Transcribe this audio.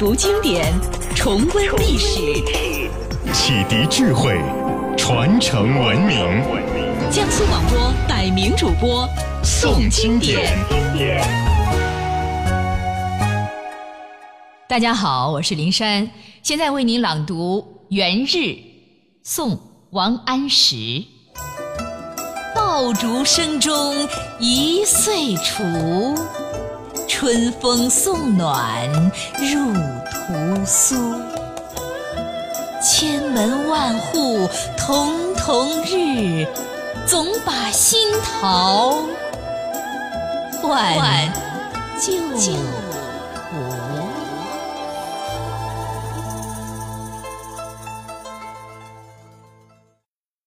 读经典，重温历史，启迪智慧，传承文明。江苏广播百名主播诵经典。大家好，我是林珊，现在为您朗读《元日》，宋·王安石。爆竹声中一岁除。春风送暖入屠苏，千门万户曈曈日，总把新桃换旧符。